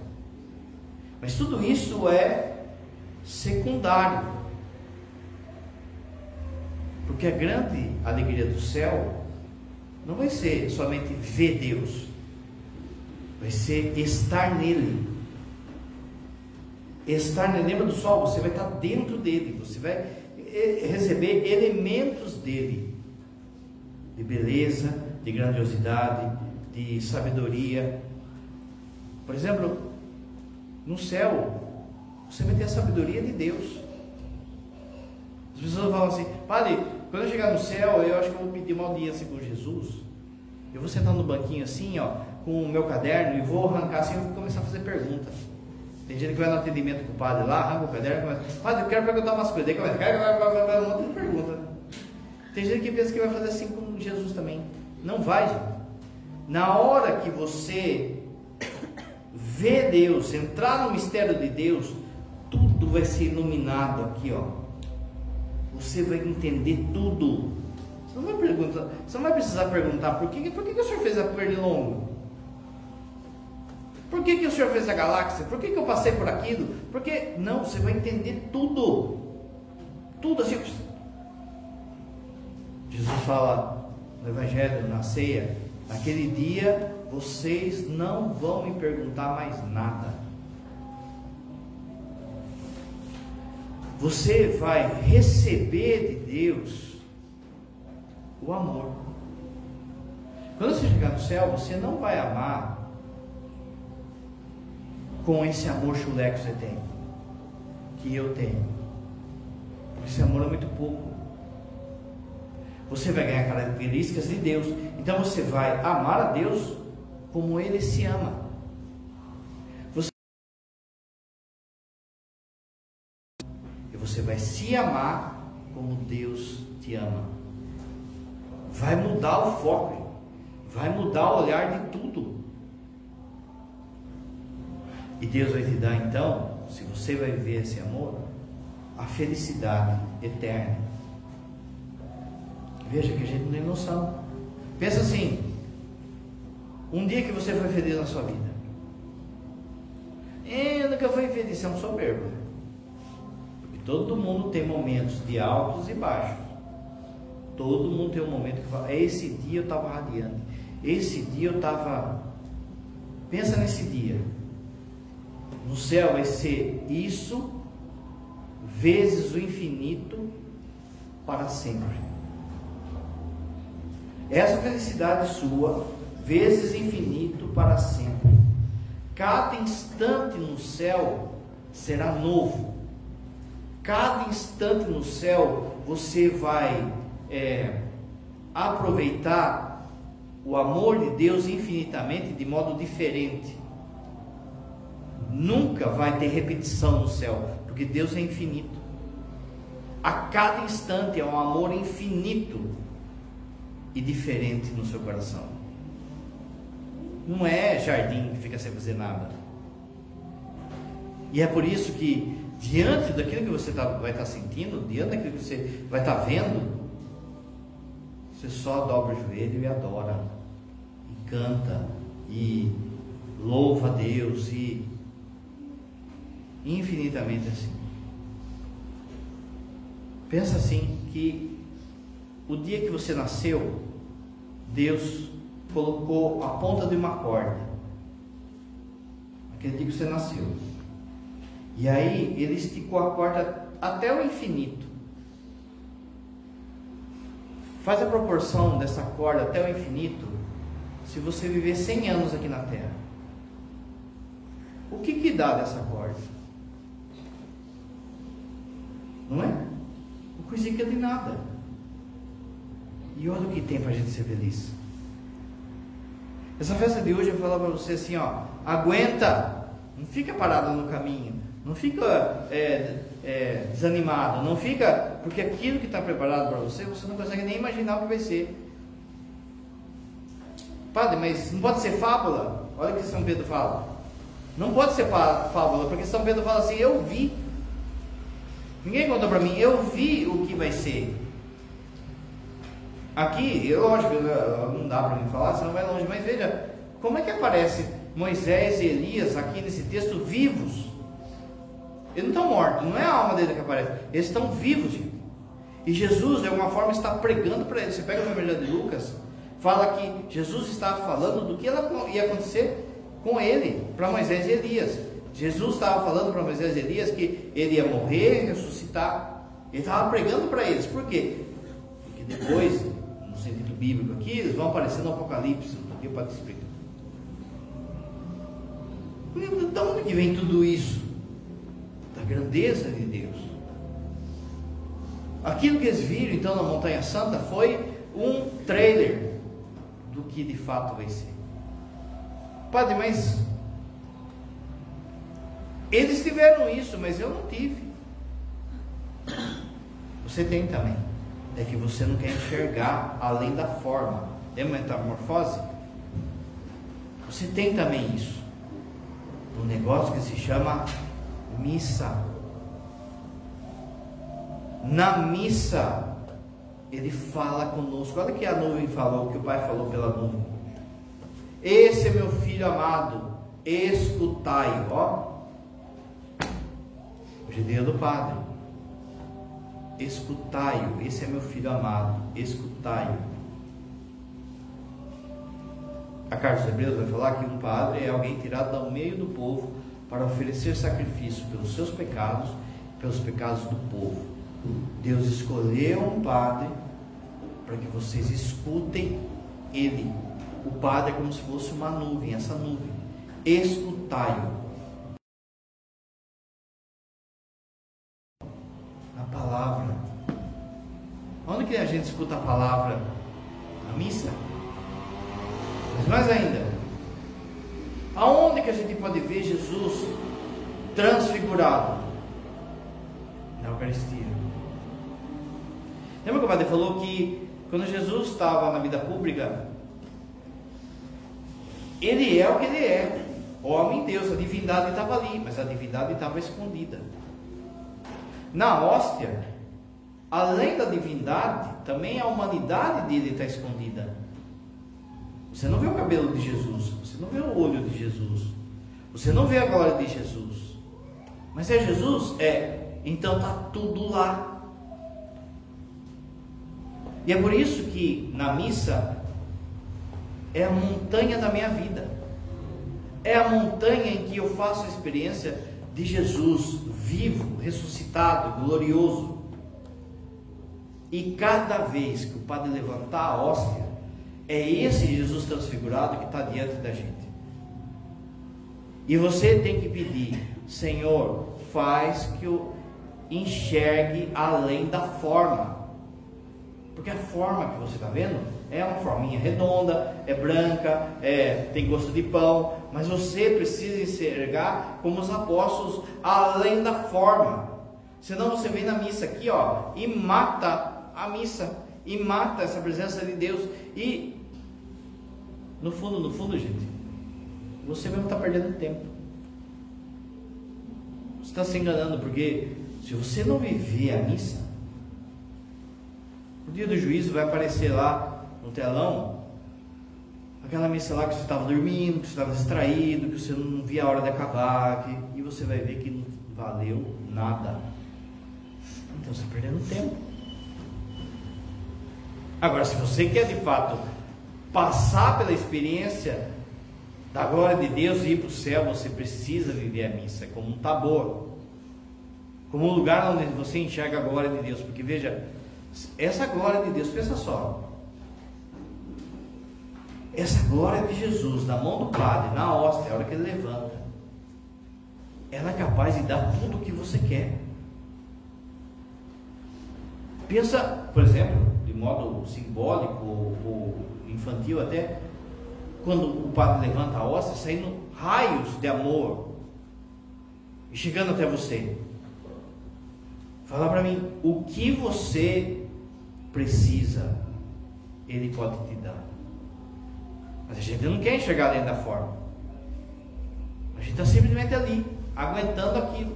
Mas tudo isso é secundário. Porque a grande alegria do céu não vai ser somente ver Deus, vai ser estar nele. Estar nele, lembra do sol? Você vai estar dentro dele, você vai eh, receber elementos dele, de beleza, de grandiosidade, de sabedoria. Por exemplo, no céu, você vai ter a sabedoria de Deus. As pessoas falam assim, Padre, quando eu chegar no céu, eu acho que eu vou pedir uma audiência com Jesus. Eu vou sentar no banquinho assim, ó, com o meu caderno e vou arrancar assim e vou começar a fazer perguntas. Tem gente que vai no atendimento com o padre lá, arranca o caderno começa, Padre, eu quero perguntar umas coisas. Daí começa, vai, um monte de pergunta. Tem gente que pensa que vai fazer assim com Jesus também. Não vai, gente. Na hora que você vê Deus, entrar no mistério de Deus, tudo vai ser iluminado aqui, ó. Você vai entender tudo. Você não vai perguntar, você não vai precisar perguntar por que, por que, que o senhor fez a pernilongo? Por que, que o senhor fez a galáxia? Por que, que eu passei por aquilo? Porque não, você vai entender tudo. Tudo assim. Jesus fala no Evangelho, na ceia, naquele dia vocês não vão me perguntar mais nada. Você vai receber de Deus o amor. Quando você chegar no céu, você não vai amar com esse amor chulé que você tem, que eu tenho. Esse amor é muito pouco. Você vai ganhar características de Deus. Então você vai amar a Deus como Ele se ama. Você... E você vai se amar como Deus te ama. Vai mudar o foco, vai mudar o olhar de tudo. E Deus vai te dar então, se você vai viver esse amor, a felicidade eterna. Veja que a gente não tem noção. Pensa assim: um dia que você foi feliz na sua vida. Eu nunca fui feliz, é um soberbo. Porque todo mundo tem momentos de altos e baixos. Todo mundo tem um momento que fala: esse dia eu estava radiante. Esse dia eu estava. Pensa nesse dia no céu vai ser isso vezes o infinito para sempre. Essa felicidade sua, vezes infinito para sempre. Cada instante no céu será novo. Cada instante no céu você vai é, aproveitar o amor de Deus infinitamente de modo diferente. Nunca vai ter repetição no céu, porque Deus é infinito. A cada instante é um amor infinito e diferente no seu coração. Não é jardim que fica sem fazer nada. E é por isso que, diante daquilo que você tá, vai estar tá sentindo, diante daquilo que você vai estar tá vendo, você só dobra o joelho e adora, e canta, e louva a Deus, e infinitamente assim. Pensa assim que o dia que você nasceu, Deus colocou a ponta de uma corda. Aquele dia que você nasceu. E aí ele esticou a corda até o infinito. Faz a proporção dessa corda até o infinito se você viver 100 anos aqui na Terra. O que que dá dessa corda? Não é? Uma coisinha de nada. E olha o que tem para a gente ser feliz. Essa festa de hoje eu vou falar para você assim, ó, aguenta, não fica parado no caminho, não fica é, é, desanimado, não fica, porque aquilo que está preparado para você, você não consegue nem imaginar o que vai ser. Padre, mas não pode ser fábula? Olha o que São Pedro fala. Não pode ser fábula, porque São Pedro fala assim, eu vi Ninguém contou para mim, eu vi o que vai ser. Aqui, lógico, não dá para mim falar, senão vai longe, mas veja, como é que aparece Moisés e Elias aqui nesse texto vivos? Eles não estão mortos, não é a alma dele que aparece. Eles estão vivos, gente. E Jesus, de alguma forma, está pregando para eles. Você pega o Evangelho de Lucas, fala que Jesus estava falando do que ia acontecer com ele, para Moisés e Elias. Jesus estava falando para Moisés e Elias que ele ia morrer ressuscitar. Ele estava pregando para eles. Por quê? Porque depois, no sentido bíblico aqui, eles vão aparecer no Apocalipse. Não tem para te explicar. De onde que vem tudo isso? Da grandeza de Deus. Aquilo que eles viram então na Montanha Santa foi um trailer do que de fato vai ser. Padre, mas eles tiveram isso, mas eu não tive. Você tem também. É que você não quer enxergar além da forma. É metamorfose? Você tem também isso. Um negócio que se chama missa. Na missa, ele fala conosco. Olha que a nuvem falou, que o Pai falou pela nuvem. Esse é meu filho amado, escutai, ó. Dia do Padre. Escutai-o, esse é meu filho amado, escutai-o. A carta dos Hebreus vai falar que um padre é alguém tirado do meio do povo para oferecer sacrifício pelos seus pecados, pelos pecados do povo. Deus escolheu um padre para que vocês escutem ele. O padre é como se fosse uma nuvem, essa nuvem. Escutai-o. A palavra. Onde que a gente escuta a palavra? Na missa. Mas mais ainda, aonde que a gente pode ver Jesus transfigurado? Na Eucaristia. Lembra que o padre falou que quando Jesus estava na vida pública, ele é o que ele é, homem Deus, a divindade estava ali, mas a divindade estava escondida. Na hóstia, além da divindade, também a humanidade dele está escondida. Você não vê o cabelo de Jesus, você não vê o olho de Jesus, você não vê a glória de Jesus. Mas é Jesus? É. Então está tudo lá. E é por isso que na missa é a montanha da minha vida. É a montanha em que eu faço a experiência de Jesus vivo, ressuscitado, glorioso. E cada vez que o padre levantar a hóstia, é esse Jesus transfigurado que está diante da gente. E você tem que pedir, Senhor, faz que eu enxergue além da forma. Porque a forma que você está vendo é uma forminha redonda, é branca, é, tem gosto de pão, mas você precisa enxergar como os apóstolos além da forma. Senão você vem na missa aqui, ó, e mata a missa, e mata essa presença de Deus. E no fundo, no fundo, gente, você mesmo está perdendo tempo. Você está se enganando, porque se você não viver a missa, no dia do juízo vai aparecer lá no telão aquela missa lá que você estava dormindo, que você estava distraído, que você não via a hora de acabar, que, e você vai ver que não valeu nada. Então você está perdendo tempo. Agora, se você quer de fato passar pela experiência da glória de Deus e ir para o céu, você precisa viver a missa como um tabor, como um lugar onde você enxerga a glória de Deus. Porque veja, essa glória de Deus, pensa só. Essa glória de Jesus na mão do Padre, na hóstia, a hora que ele levanta, ela é capaz de dar tudo o que você quer. Pensa, por exemplo, de modo simbólico ou, infantil até, quando o padre levanta a hóstia, saindo raios de amor e chegando até você. Fala para mim, o que você precisa, Ele pode te. Mas a gente não quer enxergar dentro da forma. A gente está simplesmente ali, aguentando aquilo.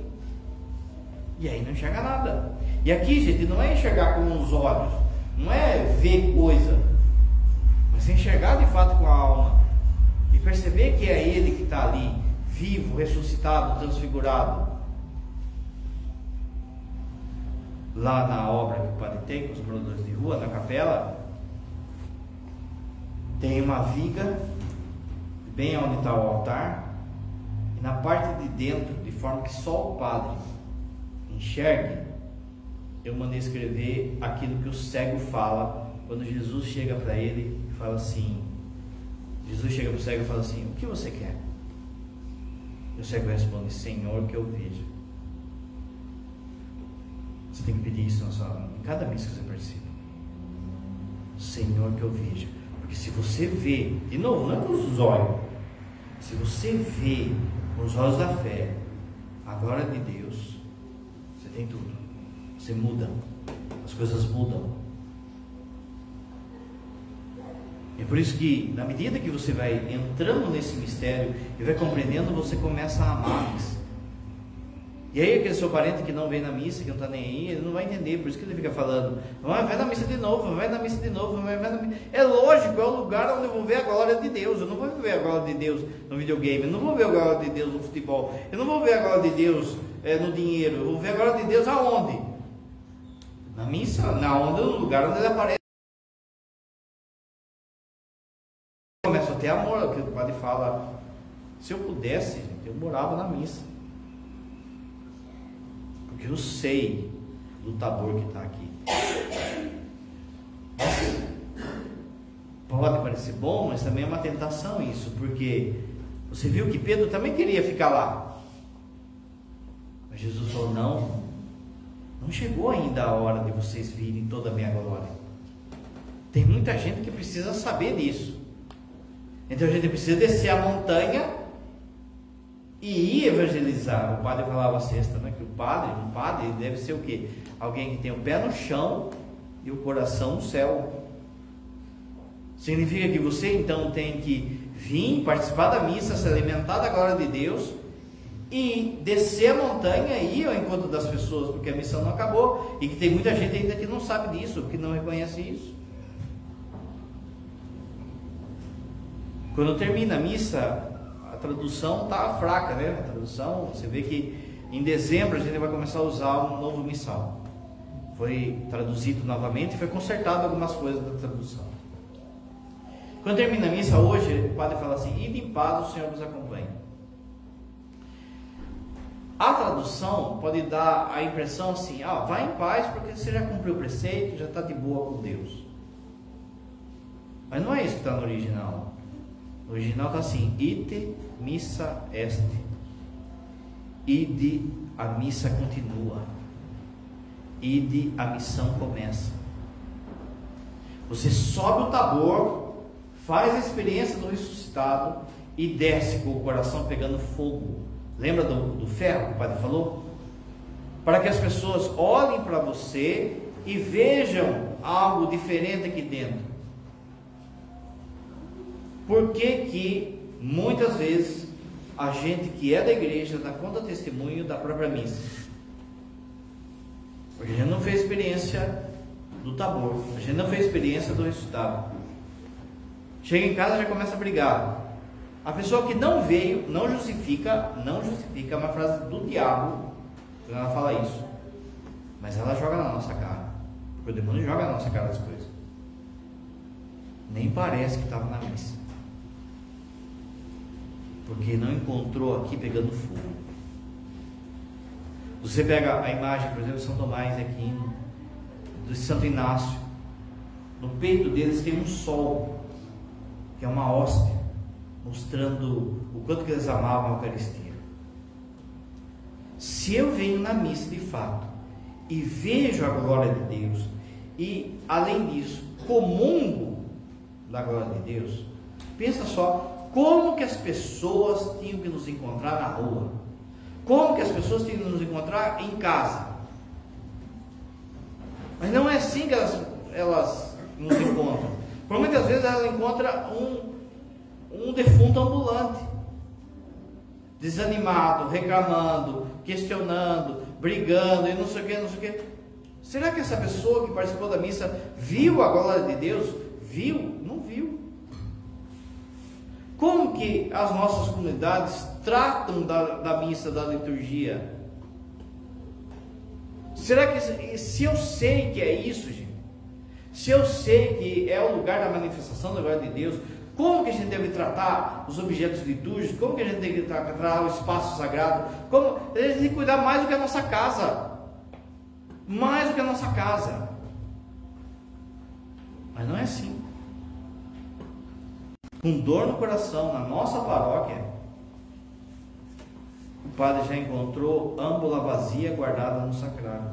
E aí não enxerga nada. E aqui, gente, não é enxergar com os olhos, não é ver coisa, mas é enxergar de fato com a alma. E perceber que é Ele que está ali, vivo, ressuscitado, transfigurado. lá na obra que o padre tem com os moradores de rua, na capela, tem uma viga bem onde está o altar, e na parte de dentro, de forma que só o padre enxergue, eu mandei escrever aquilo que o cego fala quando Jesus chega para ele e fala assim: Jesus chega para o cego e fala assim: O que você quer? E o cego responde: Senhor, que eu veja. Você tem que pedir isso na sua, em cada missa que você participa. Senhor, que eu veja. Porque se você vê, de novo, não é com os olhos, se você vê com os olhos da fé a glória de Deus, você tem tudo. Você muda. As coisas mudam. É por isso que, na medida que você vai entrando nesse mistério e vai compreendendo, você começa a amar isso. E aí aquele seu parente que não vem na missa, que não está nem aí, ele não vai entender, por isso que ele fica falando, vai na missa de novo, vai na missa de novo, vai, vai na missa. É lógico, é o lugar onde eu vou ver a glória de Deus. Eu não vou ver a glória de Deus no videogame, eu não vou ver a glória de Deus no futebol, eu não vou ver a glória de Deus é, no dinheiro, eu vou ver a glória de Deus aonde? Na missa, na onda, no lugar onde ele aparece. Começa a ter amor, que o padre fala, se eu pudesse, eu morava na missa. Porque eu sei do tabor que está aqui. Pode parecer bom, mas também é uma tentação isso, porque você viu que Pedro também queria ficar lá. Mas Jesus falou: não, não chegou ainda a hora de vocês virem toda a minha glória. Tem muita gente que precisa saber disso. Então a gente precisa descer a montanha e ir evangelizar. O padre falava sexta, né? Que o padre, um padre, deve ser o quê? Alguém que tem o pé no chão e o coração no céu. Significa que você então tem que vir, participar da missa, se alimentar da glória de Deus e descer a montanha e ir ao encontro das pessoas, porque a missão não acabou e que tem muita gente ainda que não sabe disso, que não reconhece isso. Quando termina a missa, a tradução está fraca, né? A tradução, você vê que em dezembro a gente vai começar a usar um novo missal. Foi traduzido novamente e foi consertado algumas coisas da tradução. Quando termina a missa hoje, o padre fala assim: Ide em paz, o Senhor nos acompanha. A tradução pode dar a impressão assim: ah, vai em paz porque você já cumpriu o preceito, já está de boa com Deus. Mas não é isso que está no original. No original está assim: ite missa est. Ide, a missa continua. Ide, a missão começa. Você sobe o tabor, faz a experiência do ressuscitado e desce com o coração pegando fogo. Lembra do, do ferro que o padre falou? Para que as pessoas olhem para você e vejam algo diferente aqui dentro. Por que que muitas vezes a gente que é da igreja dá conta testemunho da própria missa? Porque a gente não fez experiência do tabor, a gente não fez experiência do resultado. Chega em casa já começa a brigar. A pessoa que não veio não justifica, não justifica é uma frase do diabo quando ela fala isso. Mas ela joga na nossa cara. Porque o demônio joga na nossa cara as coisas. Nem parece que estava na missa porque não encontrou aqui pegando fogo. Você pega a imagem, por exemplo, de São Tomás Aquino, de Santo Inácio, no peito deles tem um sol, que é uma hóstia, mostrando o quanto que eles amavam a Eucaristia. Se eu venho na missa de fato e vejo a glória de Deus, e além disso, comungo da glória de Deus, pensa só como que as pessoas tinham que nos encontrar na rua? Como que as pessoas tinham que nos encontrar em casa? Mas não é assim que elas, elas nos encontram. Por muitas vezes ela encontra um, um defunto ambulante, desanimado, reclamando, questionando, brigando e não sei o que, não sei o que. Será que essa pessoa que participou da missa viu a glória de Deus? Viu? Não viu. Como que as nossas comunidades tratam da, da missa, da liturgia? Será que se eu sei que é isso, gente? Se eu sei que é o lugar da manifestação da glória de Deus, como que a gente deve tratar os objetos litúrgicos? Como que a gente deve tratar o espaço sagrado? Como a gente tem que cuidar mais do que a nossa casa, mais do que a nossa casa. Mas não é assim. Com dor no coração, na nossa paróquia, o padre já encontrou âmbula vazia guardada no sacrário.